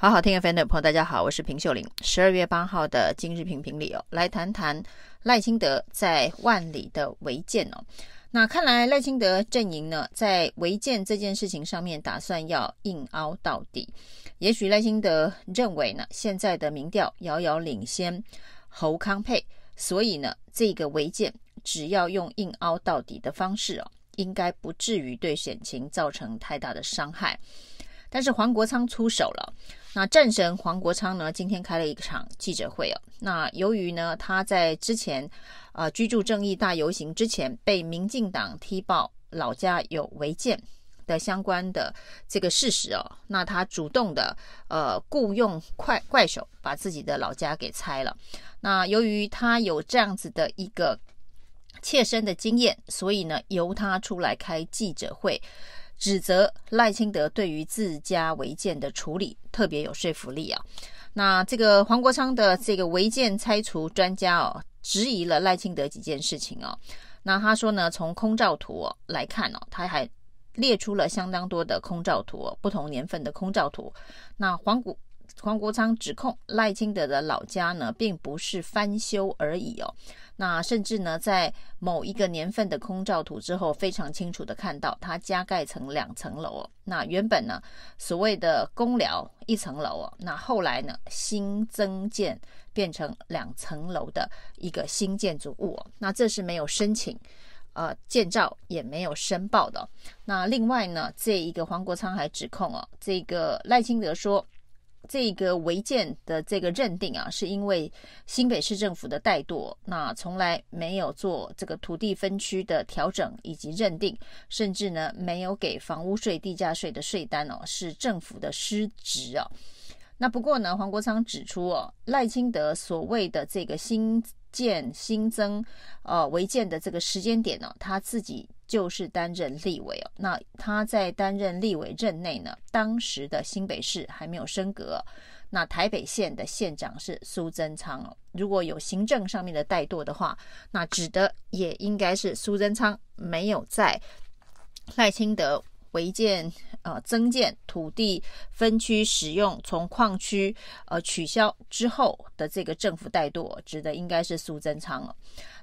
好好听 FM 的朋友，大家好，我是平秀玲。十二月八号的今日评评理哦，来谈谈赖清德在万里的违建哦。那看来赖清德阵营呢，在违建这件事情上面，打算要硬凹到底。也许赖清德认为呢，现在的民调遥遥领先侯康沛，所以呢，这个违建只要用硬凹到底的方式哦，应该不至于对选情造成太大的伤害。但是黄国昌出手了。那战神黄国昌呢，今天开了一场记者会哦。那由于呢，他在之前呃居住正义大游行之前被民进党踢爆老家有违建的相关的这个事实哦，那他主动的呃雇佣快怪手把自己的老家给拆了。那由于他有这样子的一个切身的经验，所以呢，由他出来开记者会。指责赖清德对于自家违建的处理特别有说服力啊！那这个黄国昌的这个违建拆除专家哦，质疑了赖清德几件事情哦。那他说呢，从空照图来看哦，他还列出了相当多的空照图，不同年份的空照图。那黄国黄国昌指控赖清德的老家呢，并不是翻修而已哦。那甚至呢，在某一个年份的空照图之后，非常清楚的看到它加盖成两层楼哦。那原本呢，所谓的公寮一层楼哦，那后来呢，新增建变成两层楼的一个新建筑物哦。那这是没有申请呃建造，也没有申报的。那另外呢，这一个黄国昌还指控哦，这个赖清德说。这个违建的这个认定啊，是因为新北市政府的怠惰，那从来没有做这个土地分区的调整以及认定，甚至呢没有给房屋税、地价税的税单哦，是政府的失职啊。那不过呢，黄国昌指出哦，赖清德所谓的这个新建新增呃违建的这个时间点呢，他自己。就是担任立委哦，那他在担任立委任内呢，当时的新北市还没有升格，那台北县的县长是苏贞昌哦。如果有行政上面的怠惰的话，那指的也应该是苏贞昌没有在赖清德违建呃增建土地分区使用从矿区呃取消之后的这个政府怠惰，指的应该是苏贞昌哦。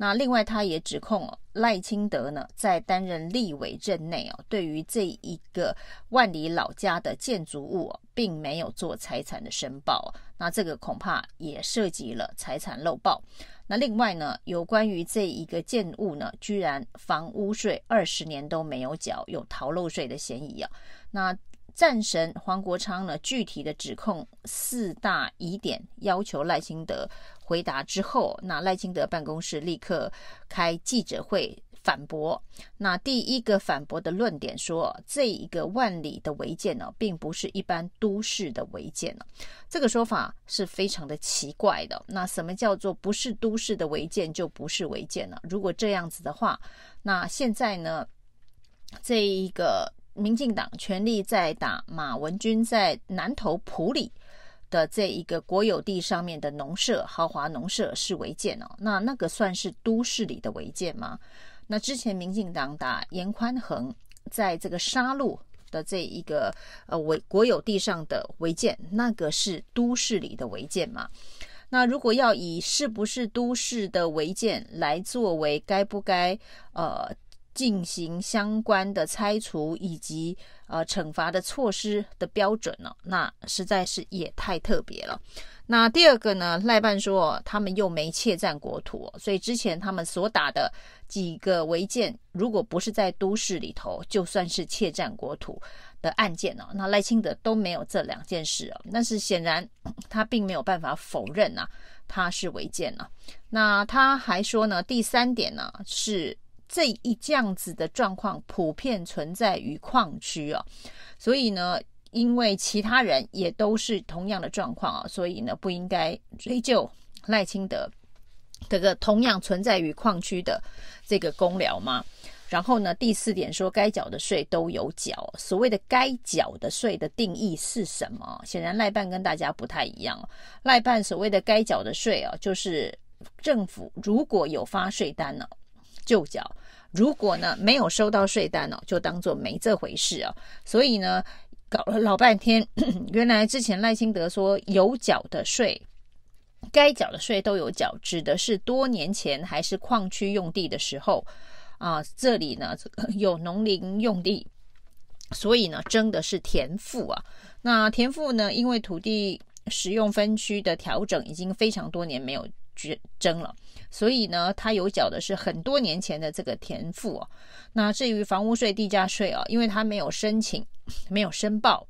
那另外，他也指控赖清德呢，在担任立委任内哦，对于这一个万里老家的建筑物，并没有做财产的申报。那这个恐怕也涉及了财产漏报。那另外呢，有关于这一个建物呢，居然房屋税二十年都没有缴，有逃漏税的嫌疑啊。那战神黄国昌呢，具体的指控四大疑点，要求赖清德回答之后，那赖清德办公室立刻开记者会反驳。那第一个反驳的论点说，这一个万里的违建呢，并不是一般都市的违建呢，这个说法是非常的奇怪的。那什么叫做不是都市的违建就不是违建呢？如果这样子的话，那现在呢，这一个。民进党全力在打马文君在南投埔里的这一个国有地上面的农舍，豪华农舍是违建哦。那那个算是都市里的违建吗？那之前民进党打严宽恒在这个沙鹿的这一个呃违国有地上的违建，那个是都市里的违建吗？那如果要以是不是都市的违建来作为该不该呃？进行相关的拆除以及呃惩罚的措施的标准呢、那实在是也太特别了。那第二个呢，赖办说他们又没窃占国土，所以之前他们所打的几个违建，如果不是在都市里头，就算是窃占国土的案件哦。那赖清德都没有这两件事哦。但是显然他并没有办法否认啊，他是违建啊。那他还说呢，第三点呢是。这一这样子的状况普遍存在于矿区啊，所以呢，因为其他人也都是同样的状况啊，所以呢，不应该追究赖清德这个同样存在于矿区的这个公寮吗？然后呢，第四点说该缴的税都有缴，所谓的该缴的税的定义是什么？显然赖办跟大家不太一样，赖办所谓的该缴的税啊，就是政府如果有发税单呢，就缴。如果呢没有收到税单哦，就当做没这回事哦。所以呢，搞了老半天，原来之前赖清德说有缴的税，该缴的税都有缴，指的是多年前还是矿区用地的时候啊，这里呢 有农林用地，所以呢征的是田赋啊。那田赋呢，因为土地使用分区的调整已经非常多年没有征了，所以呢，他有缴的是很多年前的这个田赋啊。那至于房屋税、地价税啊，因为他没有申请。没有申报，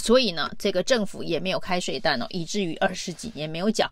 所以呢，这个政府也没有开税单哦，以至于二十几年没有缴。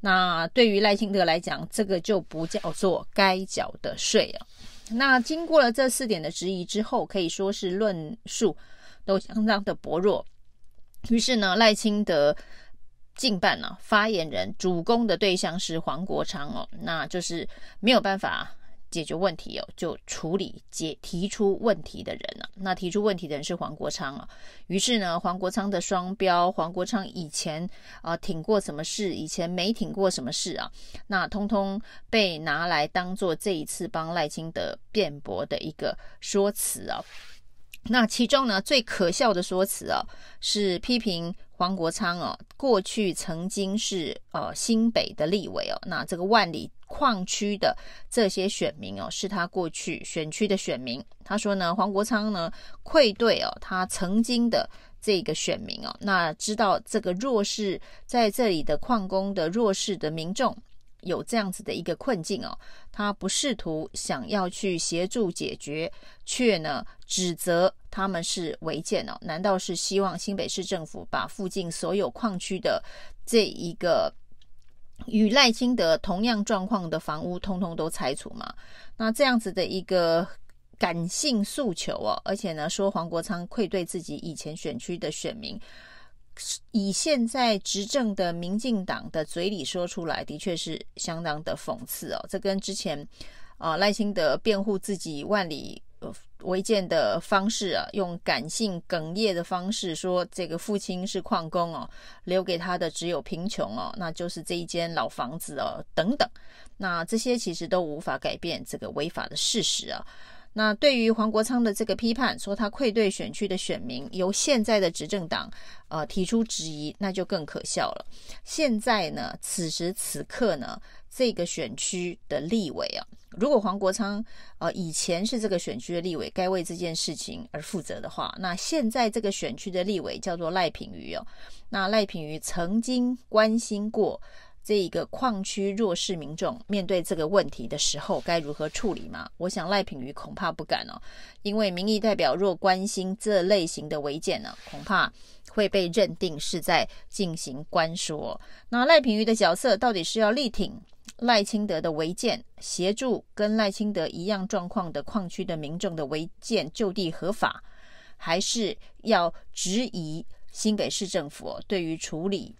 那对于赖清德来讲，这个就不叫做该缴的税啊。那经过了这四点的质疑之后，可以说是论述都相当的薄弱。于是呢，赖清德竞办呢，发言人主攻的对象是黄国昌哦，那就是没有办法。解决问题哦，就处理解提出问题的人了。那提出问题的人是黄国昌啊。于是呢，黄国昌的双标，黄国昌以前啊挺过什么事，以前没挺过什么事啊，那通通被拿来当做这一次帮赖清德辩驳的一个说辞啊。那其中呢，最可笑的说辞啊，是批评黄国昌哦，过去曾经是呃新北的立委哦，那这个万里矿区的这些选民哦，是他过去选区的选民。他说呢，黄国昌呢愧对哦，他曾经的这个选民哦，那知道这个弱势在这里的矿工的弱势的民众。有这样子的一个困境哦，他不试图想要去协助解决，却呢指责他们是违建哦？难道是希望新北市政府把附近所有矿区的这一个与赖清德同样状况的房屋通通都拆除吗？那这样子的一个感性诉求哦，而且呢说黄国昌愧对自己以前选区的选民。以现在执政的民进党的嘴里说出来，的确是相当的讽刺哦。这跟之前啊赖清德辩护自己万里违建的方式啊，用感性哽咽的方式说，这个父亲是矿工哦，留给他的只有贫穷哦，那就是这一间老房子哦，等等。那这些其实都无法改变这个违法的事实啊。那对于黄国昌的这个批判，说他愧对选区的选民，由现在的执政党呃提出质疑，那就更可笑了。现在呢，此时此刻呢，这个选区的立委啊，如果黄国昌呃以前是这个选区的立委，该为这件事情而负责的话，那现在这个选区的立委叫做赖品妤哦，那赖品妤曾经关心过。这一个矿区弱势民众面对这个问题的时候该如何处理吗？我想赖品妤恐怕不敢哦，因为民意代表若关心这类型的违建呢，恐怕会被认定是在进行关说。那赖品妤的角色到底是要力挺赖清德的违建，协助跟赖清德一样状况的矿区的民众的违建就地合法，还是要质疑新北市政府对于处理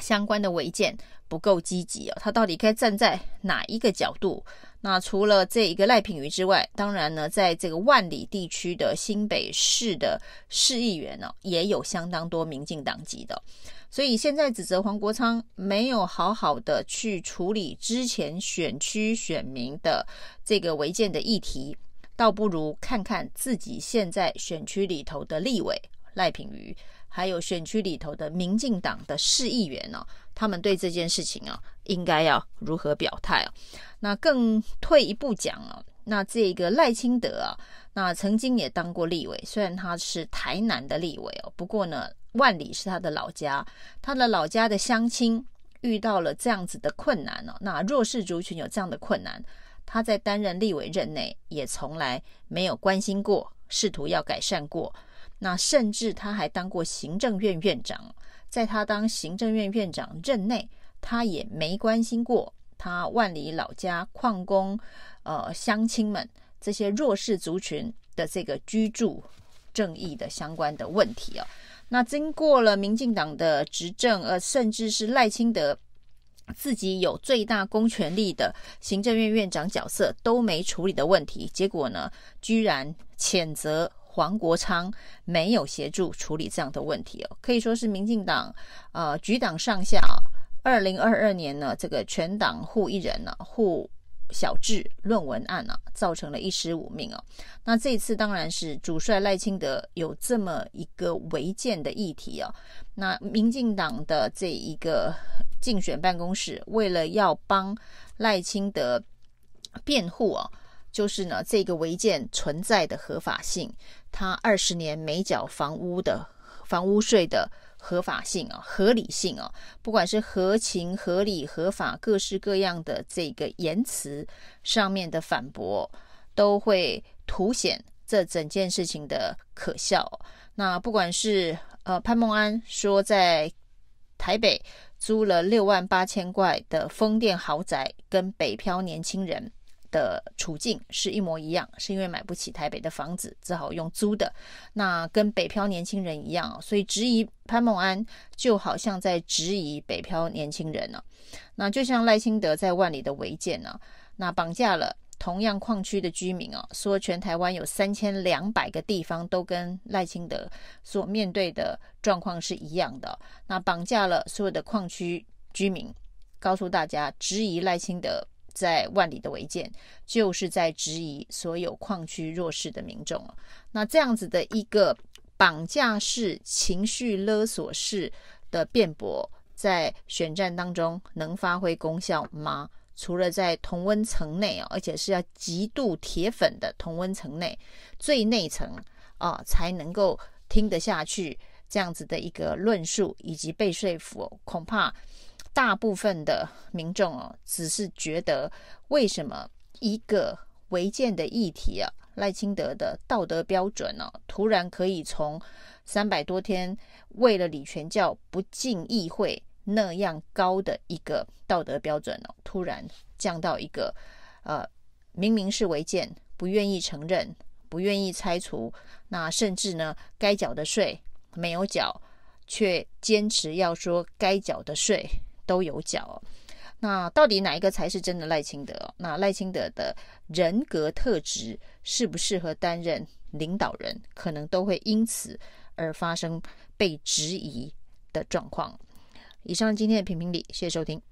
相关的违建不够积极哦，他到底该站在哪一个角度？那除了这一个赖品妤之外，当然呢，在这个万里地区的新北市的市议员呢，也有相当多民进党籍的。所以现在指责黄国昌没有好好的去处理之前选区选民的这个违建的议题，倒不如看看自己现在选区里头的立委赖品妤。还有选区里头的民进党的市议员、哦，他们对这件事情啊，应该要如何表态啊？那更退一步讲啊，那这个赖清德啊，那曾经也当过立委，虽然他是台南的立委哦，不过呢，万里是他的老家，他的老家的乡亲遇到了这样子的困难哦，那弱势族群有这样的困难，他在担任立委任内也从来没有关心过，试图要改善过。那甚至他还当过行政院院长，在他当行政院院长任内，他也没关心过他万里老家矿工、呃乡亲们这些弱势族群的这个居住正义的相关的问题哦。那经过了民进党的执政，呃，甚至是赖清德自己有最大公权力的行政院院长角色都没处理的问题，结果呢，居然谴责。黄国昌没有协助处理这样的问题哦，可以说是民进党呃局党上下，二零二二年呢，这个全党护一人呢，护小智论文案啊，造成了一尸五命啊。那这一次当然是主帅赖清德有这么一个违建的议题啊。那民进党的这一个竞选办公室为了要帮赖清德辩护啊，就是呢这个违建存在的合法性，他二十年没缴房屋的房屋税的。合法性啊，合理性啊，不管是合情、合理、合法，各式各样的这个言辞上面的反驳，都会凸显这整件事情的可笑。那不管是呃潘孟安说在台北租了六万八千块的风电豪宅，跟北漂年轻人。的处境是一模一样，是因为买不起台北的房子，只好用租的。那跟北漂年轻人一样，所以质疑潘孟安就好像在质疑北漂年轻人呢。那就像赖清德在万里的违建呢，那绑架了同样矿区的居民啊，说全台湾有三千两百个地方都跟赖清德所面对的状况是一样的。那绑架了所有的矿区居民，告诉大家质疑赖清德。在万里的违建，就是在质疑所有矿区弱势的民众。那这样子的一个绑架式、情绪勒索式的辩驳，在选战当中能发挥功效吗？除了在同温层内哦，而且是要极度铁粉的同温层内，最内层啊，才能够听得下去这样子的一个论述以及被说服，恐怕。大部分的民众哦，只是觉得为什么一个违建的议题啊，赖清德的道德标准呢、突然可以从三百多天为了李全教不进议会那样高的一个道德标准呢、突然降到一个呃，明明是违建，不愿意承认，不愿意拆除，那甚至呢，该缴的税没有缴，却坚持要说该缴的税。都有缴，那到底哪一个才是真的赖清德？那赖清德的人格特质适不适合担任领导人，可能都会因此而发生被质疑的状况。以上今天的评评理，谢谢收听。